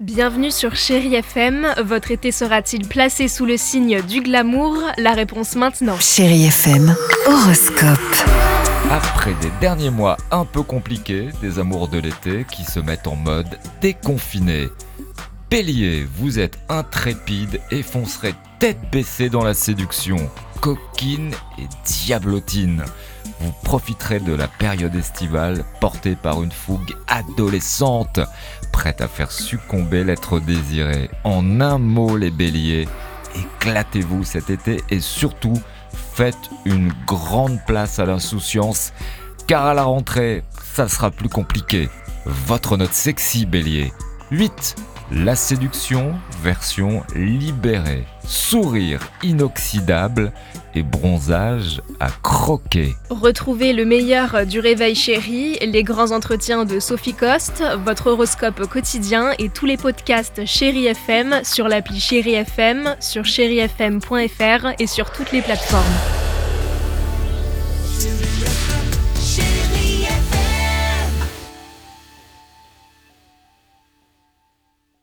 Bienvenue sur Chéri FM. Votre été sera-t-il placé sous le signe du glamour? La réponse maintenant. Chéri FM, horoscope. Après des derniers mois un peu compliqués, des amours de l'été qui se mettent en mode déconfiné. Bélier, vous êtes intrépide et foncerez tête baissée dans la séduction, coquine et diablotine. Vous profiterez de la période estivale portée par une fougue adolescente, prête à faire succomber l'être désiré. En un mot, les béliers, éclatez-vous cet été et surtout, faites une grande place à l'insouciance, car à la rentrée, ça sera plus compliqué. Votre note sexy, bélier. 8. La séduction, version libérée. Sourire inoxydable et bronzage à croquer. Retrouvez le meilleur du réveil chéri, les grands entretiens de Sophie Coste, votre horoscope quotidien et tous les podcasts Chéri FM sur l'appli Chéri FM, sur chérifm.fr et sur toutes les plateformes.